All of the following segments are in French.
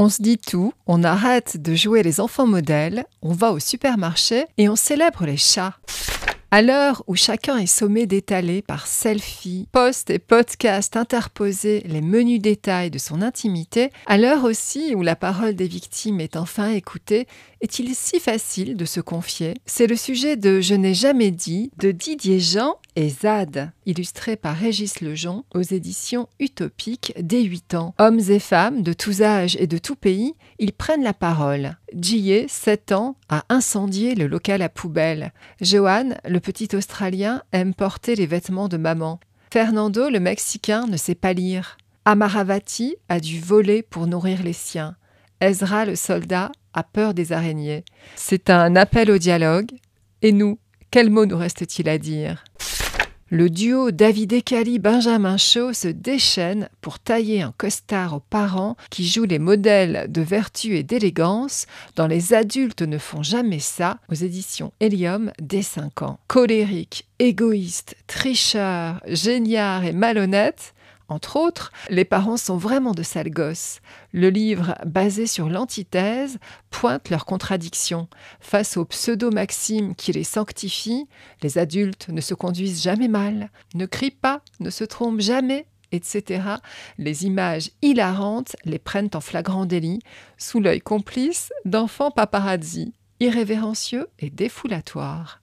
On se dit tout, on arrête de jouer les enfants modèles, on va au supermarché et on célèbre les chats. À l'heure où chacun est sommé d'étaler par selfie, posts et podcasts interposés les menus détails de son intimité, à l'heure aussi où la parole des victimes est enfin écoutée, est-il si facile de se confier? C'est le sujet de Je n'ai jamais dit de Didier Jean et Zad, illustré par Régis Lejon aux éditions Utopiques dès 8 ans. Hommes et femmes de tous âges et de tous pays, ils prennent la parole. Jie, 7 ans, a incendié le local à poubelle. Johan, le petit Australien, aime porter les vêtements de maman. Fernando, le Mexicain, ne sait pas lire. Amaravati a dû voler pour nourrir les siens. Ezra, le soldat, a peur des araignées. C'est un appel au dialogue. Et nous, quel mot nous reste-t-il à dire? Le duo David Ekali-Benjamin Shaw se déchaîne pour tailler un costard aux parents qui jouent les modèles de vertu et d'élégance dans Les adultes ne font jamais ça aux éditions Helium dès 5 ans. Colérique, égoïste, tricheur, géniard et malhonnête, entre autres, les parents sont vraiment de sales gosses. Le livre, basé sur l'antithèse, pointe leurs contradictions. Face aux pseudo-maximes qui les sanctifient, les adultes ne se conduisent jamais mal, ne crient pas, ne se trompent jamais, etc. Les images hilarantes les prennent en flagrant délit, sous l'œil complice d'enfants paparazzi, irrévérencieux et défoulatoires.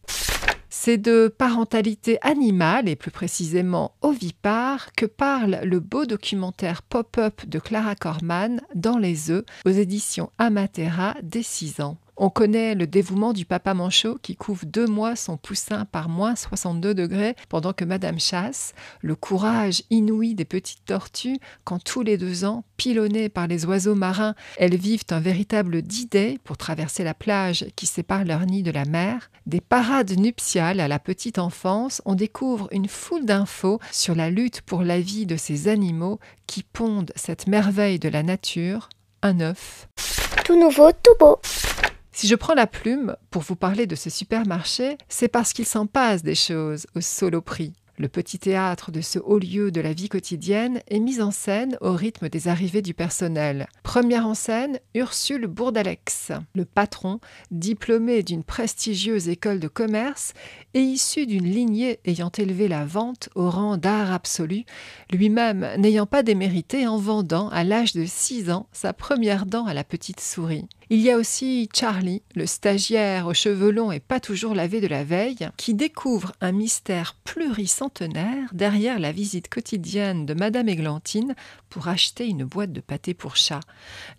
C'est de parentalité animale et plus précisément ovipare que parle le beau documentaire pop-up de Clara Corman dans les œufs aux éditions Amatera dès 6 ans. On connaît le dévouement du papa manchot qui couvre deux mois son poussin par moins 62 degrés pendant que Madame chasse, le courage inouï des petites tortues quand tous les deux ans, pilonnées par les oiseaux marins, elles vivent un véritable d pour traverser la plage qui sépare leur nid de la mer, des parades nuptiales à la petite enfance, on découvre une foule d'infos sur la lutte pour la vie de ces animaux qui pondent cette merveille de la nature, un œuf. Tout nouveau, tout beau. Si je prends la plume pour vous parler de ce supermarché, c'est parce qu'il s'en passe des choses au solo prix. Le petit théâtre de ce haut lieu de la vie quotidienne est mis en scène au rythme des arrivées du personnel. Première en scène, Ursule Bourdalex, le patron, diplômé d'une prestigieuse école de commerce et issu d'une lignée ayant élevé la vente au rang d'art absolu, lui-même n'ayant pas démérité en vendant à l'âge de 6 ans sa première dent à la petite souris. Il y a aussi Charlie, le stagiaire aux cheveux longs et pas toujours lavé de la veille, qui découvre un mystère pluricentenaire derrière la visite quotidienne de Madame Églantine pour acheter une boîte de pâté pour chat.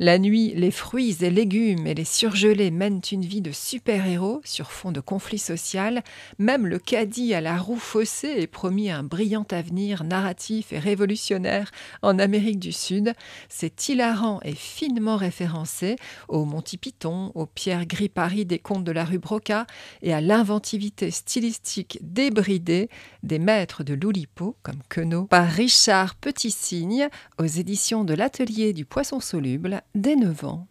La nuit, les fruits et légumes et les surgelés mènent une vie de super-héros sur fond de conflit social. Même le caddie à la roue faussée est promis un brillant avenir narratif et révolutionnaire en Amérique du Sud. C'est hilarant et finement référencé au Monty Python, aux pierres gris Paris des contes de la rue Broca et à l'inventivité stylistique débridée des maîtres de l'Oulipo comme Queneau par Richard Petit-Cygne aux éditions de l'Atelier du Poisson Soluble dès 9 ans.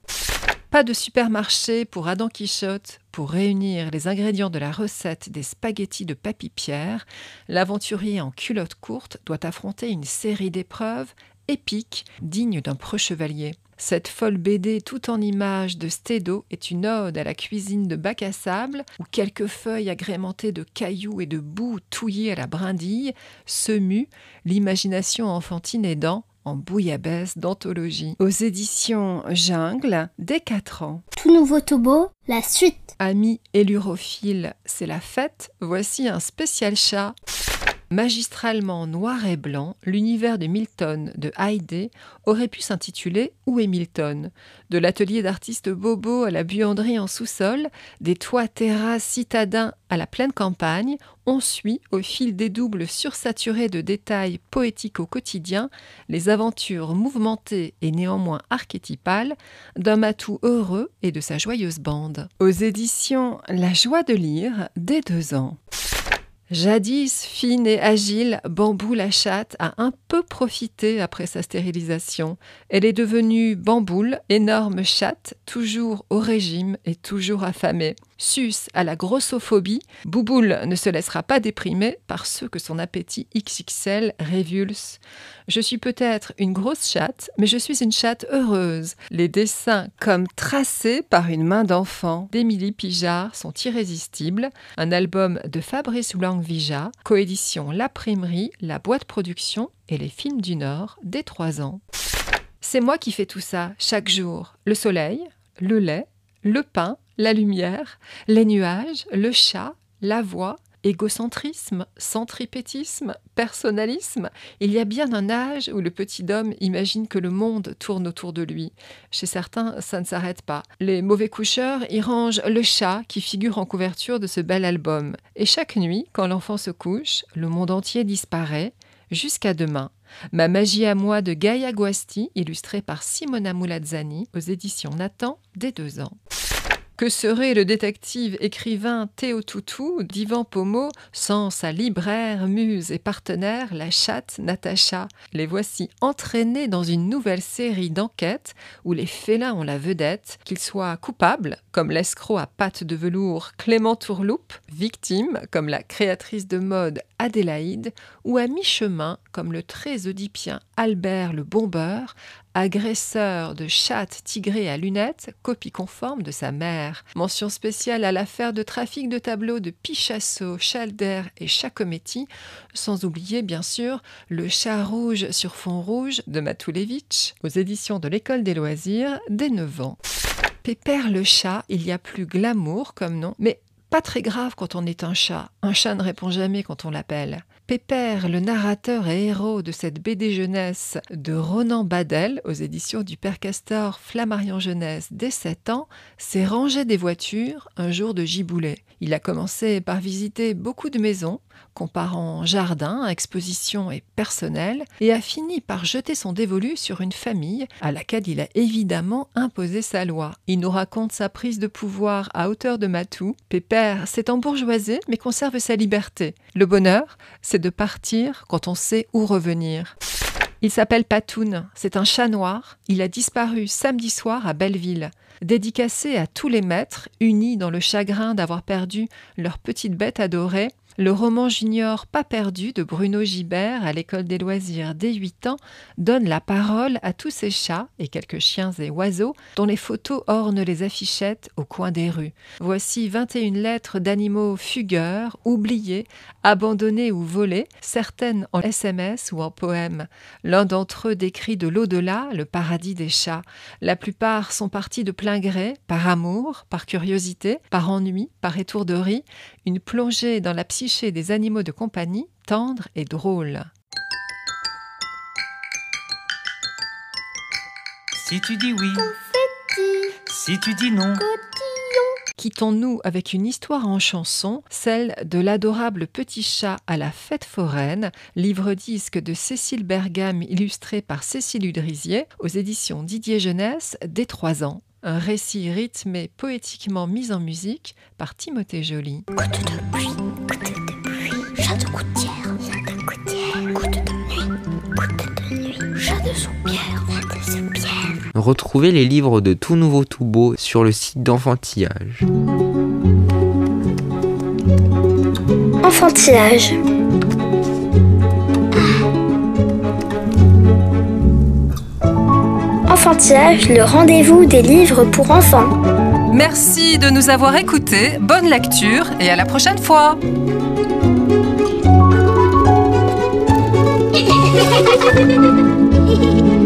Pas de supermarché pour Adam Quichotte pour réunir les ingrédients de la recette des spaghettis de Papy Pierre. L'aventurier en culotte courte doit affronter une série d'épreuves épiques dignes d'un preux chevalier. Cette folle BD tout en images de Stédo est une ode à la cuisine de bac à sable où quelques feuilles agrémentées de cailloux et de boue touillées à la brindille se muent, l'imagination enfantine aidant en bouillabaisse d'anthologie. Aux éditions Jungle, dès 4 ans. Tout nouveau Tobo, la suite. Amis élurophiles, c'est la fête. Voici un spécial chat. Magistralement noir et blanc, l'univers de Milton de Haydée aurait pu s'intituler Où est Milton? De l'atelier d'artiste Bobo à la buanderie en sous-sol, des toits terrasses citadins à la pleine campagne, on suit, au fil des doubles sursaturés de détails poétiques au quotidien, les aventures mouvementées et néanmoins archétypales d'un matou heureux et de sa joyeuse bande. Aux éditions La joie de lire, dès deux ans. Jadis fine et agile, Bambou la chatte a un peu profité après sa stérilisation. Elle est devenue Bamboule, énorme chatte, toujours au régime et toujours affamée. Sus à la grossophobie, Bouboule ne se laissera pas déprimer par ceux que son appétit XXL révulse. Je suis peut-être une grosse chatte, mais je suis une chatte heureuse. Les dessins comme tracés par une main d'enfant d'Émilie Pijard sont irrésistibles. Un album de Fabrice Langvija, coédition La Primerie, La Boîte Production et les Films du Nord dès 3 ans. C'est moi qui fais tout ça chaque jour. Le soleil, le lait, le pain, la lumière, les nuages, le chat, la voix, égocentrisme, centripétisme, personnalisme. Il y a bien un âge où le petit homme imagine que le monde tourne autour de lui. Chez certains, ça ne s'arrête pas. Les mauvais coucheurs y rangent le chat qui figure en couverture de ce bel album. Et chaque nuit, quand l'enfant se couche, le monde entier disparaît. Jusqu'à demain. Ma magie à moi de Gaia Guasti, illustrée par Simona Mulazzani aux éditions Nathan, dès deux ans. Que serait le détective écrivain Théo Toutou d'Ivan Pomo sans sa libraire, muse et partenaire, la chatte Natacha? Les voici entraînés dans une nouvelle série d'enquêtes où les félins ont la vedette, qu'ils soient coupables, comme l'escroc à pattes de velours Clément Tourloupe, victime, comme la créatrice de mode Adélaïde, ou à mi-chemin, comme le très oedipien Albert le Bombeur, agresseur de chatte tigrée à lunettes, copie conforme de sa mère. Mention spéciale à l'affaire de trafic de tableaux de Pichasso, Chalder et Chacometti, sans oublier bien sûr le chat rouge sur fond rouge de Matoulevitch, aux éditions de l'École des loisirs dès 9 ans. Pépère le chat, il y a plus glamour comme nom, mais pas très grave quand on est un chat. Un chat ne répond jamais quand on l'appelle. Pépère, le narrateur et héros de cette BD jeunesse de Ronan Badel aux éditions du Père Castor Flammarion Jeunesse dès 7 ans, s'est rangé des voitures un jour de Giboulet. Il a commencé par visiter beaucoup de maisons, comparant jardin, exposition et personnel, et a fini par jeter son dévolu sur une famille à laquelle il a évidemment imposé sa loi. Il nous raconte sa prise de pouvoir à hauteur de Matou. Pépère s'est embourgeoisé mais conserve sa liberté. Le bonheur, c'est de partir quand on sait où revenir. Il s'appelle Patoun, c'est un chat noir. Il a disparu samedi soir à Belleville. Dédicacé à tous les maîtres, unis dans le chagrin d'avoir perdu leur petite bête adorée, le roman junior Pas perdu de Bruno Gibert à l'école des loisirs dès 8 ans donne la parole à tous ces chats et quelques chiens et oiseaux dont les photos ornent les affichettes au coin des rues. Voici 21 lettres d'animaux fugueurs, oubliés, abandonnés ou volés, certaines en SMS ou en poème. L'un d'entre eux décrit de l'au-delà le paradis des chats. La plupart sont partis de plein gré, par amour, par curiosité, par ennui, par étourderie, une plongée dans la psyché des animaux de compagnie tendre et drôle. Si tu dis oui, si tu dis non, Quittons-nous avec une histoire en chanson, celle de l'adorable petit chat à la fête foraine, livre-disque de Cécile Bergam illustré par Cécile Udrisier aux éditions Didier Jeunesse dès 3 ans. Un récit rythmé poétiquement mis en musique par Timothée Joly. Goutte de pluie, goutte de pluie, chat de gouttière, chat de gouttière, goutte de nuit, goutte de nuit, chat de soupière, chat de soupière. Retrouvez les livres de Tout Nouveau Tout Beau sur le site d'enfantillage. Enfantillage. Le rendez-vous des livres pour enfants. Merci de nous avoir écoutés, bonne lecture et à la prochaine fois.